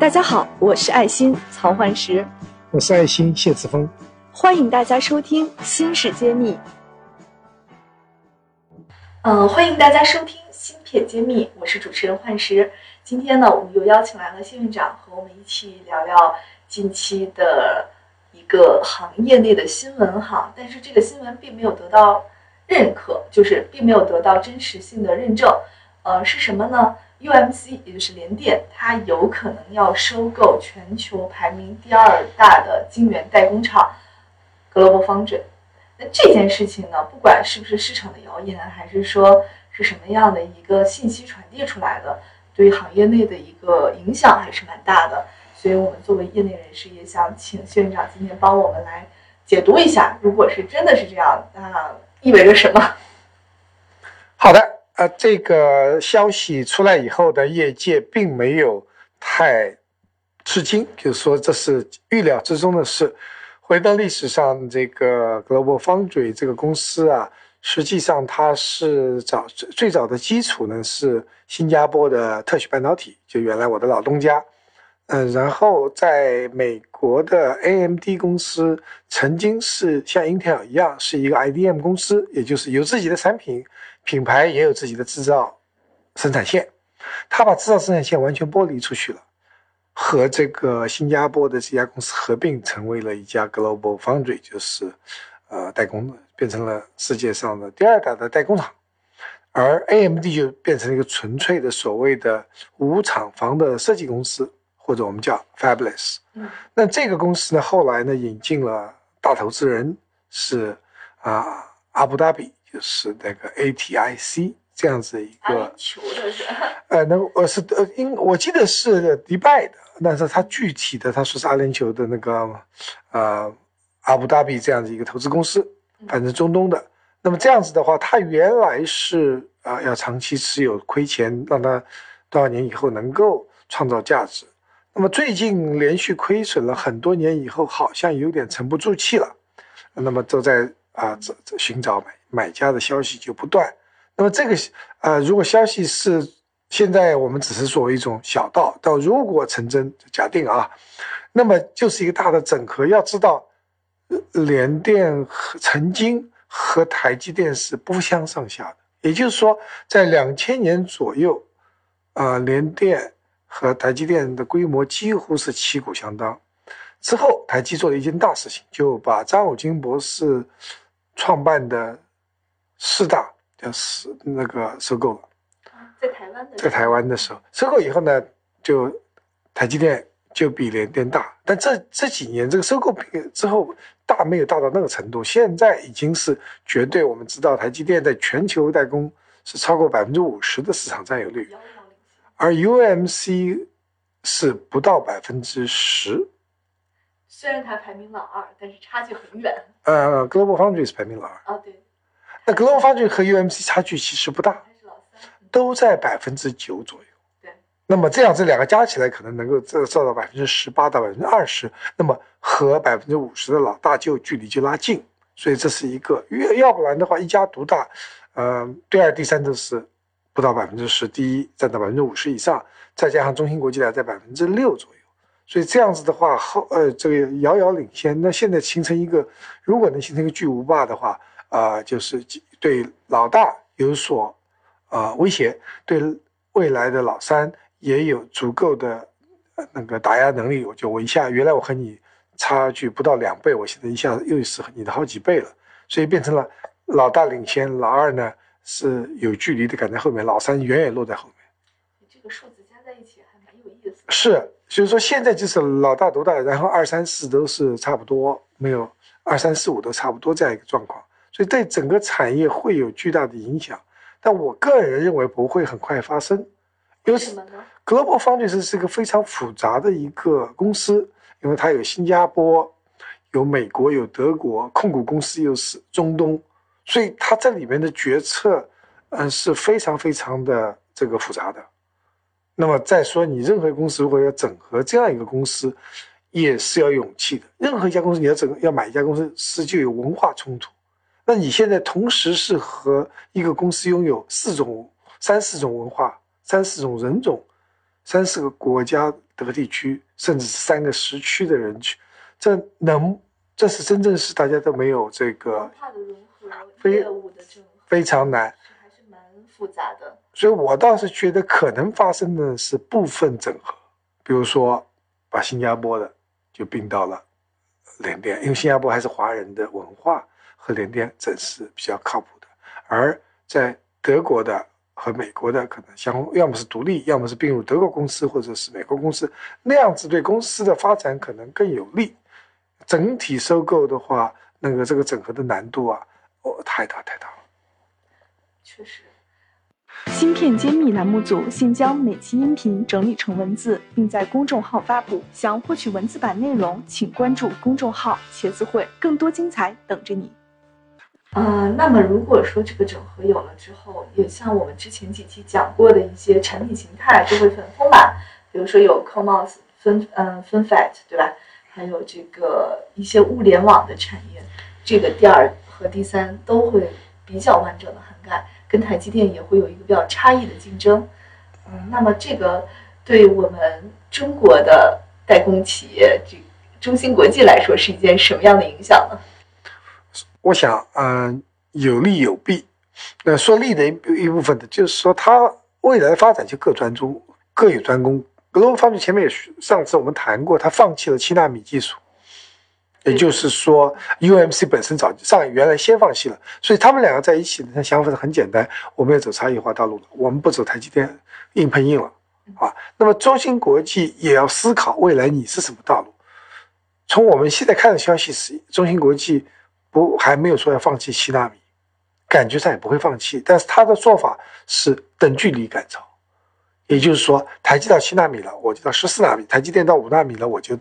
大家好，我是爱心曹焕石，我是爱心谢慈峰，欢迎大家收听《新事揭秘》。嗯，欢迎大家收听《芯片揭秘》，我是主持人焕石。今天呢，我们又邀请来了谢院长和我们一起聊聊近期的一个行业内的新闻哈。但是这个新闻并没有得到认可，就是并没有得到真实性的认证。呃，是什么呢？UMC 也就是联电，它有可能要收购全球排名第二大的晶圆代工厂 Global Foundry。那这件事情呢，不管是不是市场的谣言，还是说是什么样的一个信息传递出来的，对行业内的一个影响还是蛮大的。所以我们作为业内人士，也想请院长今天帮我们来解读一下，如果是真的是这样，那意味着什么？好的。啊，这个消息出来以后的业界并没有太吃惊，就是说这是预料之中的事。回到历史上，这个 Global Foundry 这个公司啊，实际上它是早最早的基础呢是新加坡的特许半导体，就原来我的老东家。嗯，然后在美国的 AMD 公司曾经是像 Intel 一样是一个 IDM 公司，也就是有自己的产品。品牌也有自己的制造生产线，他把制造生产线完全剥离出去了，和这个新加坡的这家公司合并，成为了一家 Global Foundry，就是呃代工，变成了世界上的第二大的代工厂，而 AMD 就变成了一个纯粹的所谓的无厂房的设计公司，或者我们叫 Fabulous。嗯，那这个公司呢，后来呢引进了大投资人是啊阿布达比。就是那个 ATIC 这样子一个，球的是 呃，那我是呃，因我记得是迪拜的，但是他具体的他说是阿联酋的那个，呃，阿布达比这样子一个投资公司，反正中东的。那么这样子的话，他原来是啊要长期持有亏钱，让他多少年以后能够创造价值。那么最近连续亏损了很多年以后，好像有点沉不住气了。那么都在啊这这寻找买。买家的消息就不断，那么这个呃，如果消息是现在我们只是作为一种小道，到如果成真，假定啊，那么就是一个大的整合。要知道，联电和曾经和台积电是不相上下的，也就是说，在两千年左右，啊，联电和台积电的规模几乎是旗鼓相当。之后，台积做了一件大事情，就把张汝京博士创办的。四大叫是那个收购了，在台湾的在台湾的时候收购以后呢，就台积电就比联电大，但这这几年这个收购之后大没有大到那个程度，现在已经是绝对我们知道台积电在全球代工是超过百分之五十的市场占有率，而 UMC 是不到百分之十，虽然它排名老二，但是差距很远。呃，Global Foundry 是排名老二。哦，对。那 Global Foundry 和 UMC 差距其实不大，都在百分之九左右。对，那么这样这两个加起来可能能够这做到百分之十八到百分之二十，那么和百分之五十的老大就距离就拉近，所以这是一个。要要不然的话，一家独大，呃，第二、第三都是不到百分之十，第一占到百分之五十以上，再加上中芯国际呢在百分之六左右，所以这样子的话后呃这个遥遥领先。那现在形成一个，如果能形成一个巨无霸的话。啊，就是对老大有所啊威胁，对未来的老三也有足够的那个打压能力。我就我一下，原来我和你差距不到两倍，我现在一下子又是你的好几倍了，所以变成了老大领先，老二呢是有距离的赶在后面，老三远远落在后面。这个数字加在一起还蛮有意思。是，所以说现在就是老大独大，然后二三四都是差不多，没有二三四五都差不多这样一个状况。所以对整个产业会有巨大的影响，但我个人认为不会很快发生。因为什么呢？Global Foundries 是一个非常复杂的一个公司，因为它有新加坡、有美国、有德国控股公司，又是中东，所以它这里面的决策，嗯，是非常非常的这个复杂的。那么再说，你任何公司如果要整合这样一个公司，也是要勇气的。任何一家公司你要整要买一家公司，是就有文化冲突。那你现在同时是和一个公司拥有四种、三四种文化、三四种人种，三四个国家的地区，甚至是三个时区的人去，这能这是真正是大家都没有这个文化的融合、非非常难。还是蛮复杂的。所以我倒是觉得可能发生的是部分整合，比如说把新加坡的就并到了联电，因为新加坡还是华人的文化和联电整是比较靠谱的，而在德国的和美国的可能相要么是独立，要么是并入德国公司或者是美国公司，那样子对公司的发展可能更有利。整体收购的话，那个这个整合的难度啊，哦，太大太大了。确实，芯片揭秘栏目组现将每期音频整理成文字，并在公众号发布。想获取文字版内容，请关注公众号“茄子会”，更多精彩等着你。呃，那么如果说这个整合有了之后，也像我们之前几期讲过的一些产品形态就会很丰满，比如说有 CoMOS 分嗯分 FAT 对吧？还有这个一些物联网的产业，这个第二和第三都会比较完整的涵盖，跟台积电也会有一个比较差异的竞争。嗯，那么这个对我们中国的代工企业，这中芯国际来说是一件什么样的影响呢？我想，嗯、有利有弊。那说利的一一部分呢，就是说它未来发展就各专注、各有专攻。Global Foundry 前面也上次我们谈过，它放弃了七纳米技术，也就是说 UMC 本身早上原来先放弃了，所以他们两个在一起呢，他想法是很简单，我们要走差异化道路了，我们不走台积电硬碰硬了啊。那么中芯国际也要思考未来你是什么道路。从我们现在看的消息是，中芯国际不还没有说要放弃七纳米，感觉上也不会放弃，但是他的做法是等距离赶超，也就是说，台积到七纳米了，我就到十四纳米；台积电到五纳米了，我就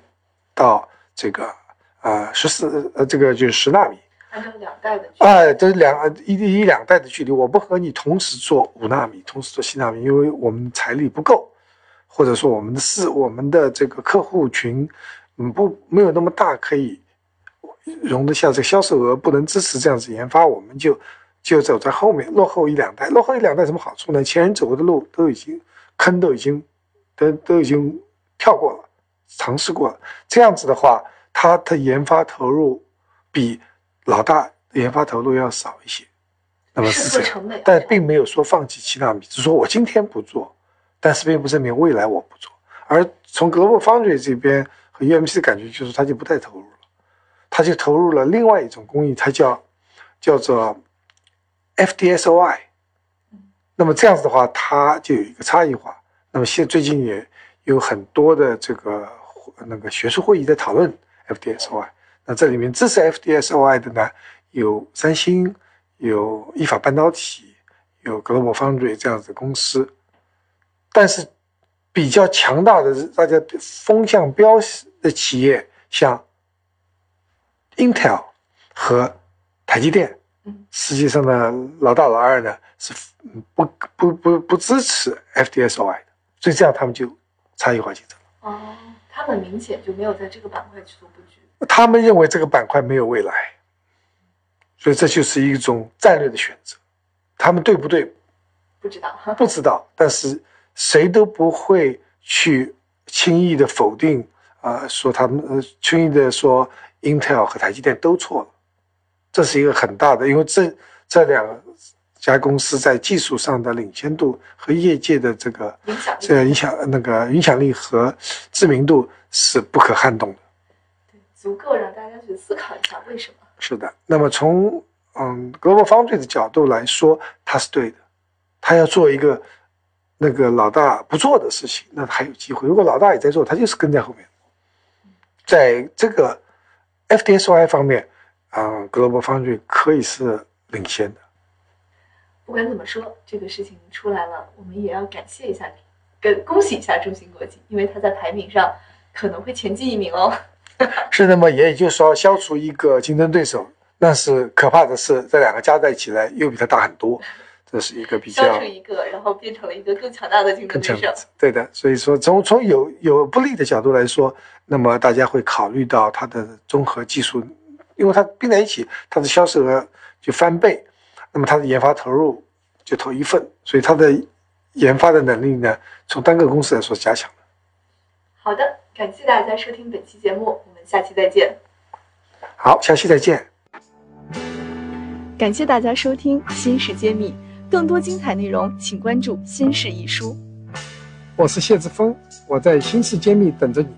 到这个呃十四呃这个就是十纳米。按照两代的哎，这两一一两代的距离，我不和你同时做五纳米，同时做七纳米，因为我们财力不够，或者说我们的市我们的这个客户群，嗯不没有那么大，可以容得下这个销售额，不能支持这样子研发，我们就就走在后面，落后一两代。落后一两代什么好处呢？前人走过的路都已经坑都已经都都已经跳过了，尝试过了。这样子的话，它的研发投入比老大研发投入要少一些。那么是这样，但并没有说放弃七纳米，只说我今天不做，但是并不证明未来我不做。而从 Global Foundry 这边和 UMC 的感觉就是，他就不再投入了，他就投入了另外一种工艺，它叫叫做 FDSOI。那么这样子的话，它就有一个差异化。那么现最近也有很多的这个那个学术会议在讨论 FDSOI。那这里面支持 FDSOI 的呢，有三星、有意法半导体、有 Global Foundry 这样子的公司，但是比较强大的大家风向标的企业，像 Intel 和台积电嗯，实际上呢，老大老二呢是不不不不支持 FDSOI 的，所以这样他们就差异化竞争了。哦，他们明显就没有在这个板块去做布局。他们认为这个板块没有未来，所以这就是一种战略的选择。他们对不对不知道，不知道，但是谁都不会去轻易的否定啊、呃说他们呃轻易的说 Intel 和台积电都错了，这是一个很大的，因为这这两家公司在技术上的领先度和业界的这个影响力这个影响那个影响力和知名度是不可撼动的。对足够让大家去思考一下为什么。是的，那么从嗯 Global Foundry 的角度来说，他是对的，他要做一个那个老大不做的事情，那还有机会。如果老大也在做，他就是跟在后面。在这个 FDSOI 方面，啊、g l o b a l Foundry 可以是领先的。不管怎么说，这个事情出来了，我们也要感谢一下，跟恭喜一下中芯国际，因为它在排名上可能会前进一名哦。是那么，也也就是说，消除一个竞争对手，但是可怕的是，这两个加在一起来又比它大很多，这是一个比较消除一个，然后变成了一个更强大的竞争对手。对的，所以说从从有有不利的角度来说，那么大家会考虑到它的综合技术，因为它并在一起，它的销售额就翻倍，那么它的研发投入就投一份，所以它的研发的能力呢，从单个公司来说加强了。好的，感谢大家收听本期节目，我们下期再见。好，下期再见。感谢大家收听《新事揭秘》，更多精彩内容请关注《新事一书》。我是谢志峰，我在新事揭秘等着你。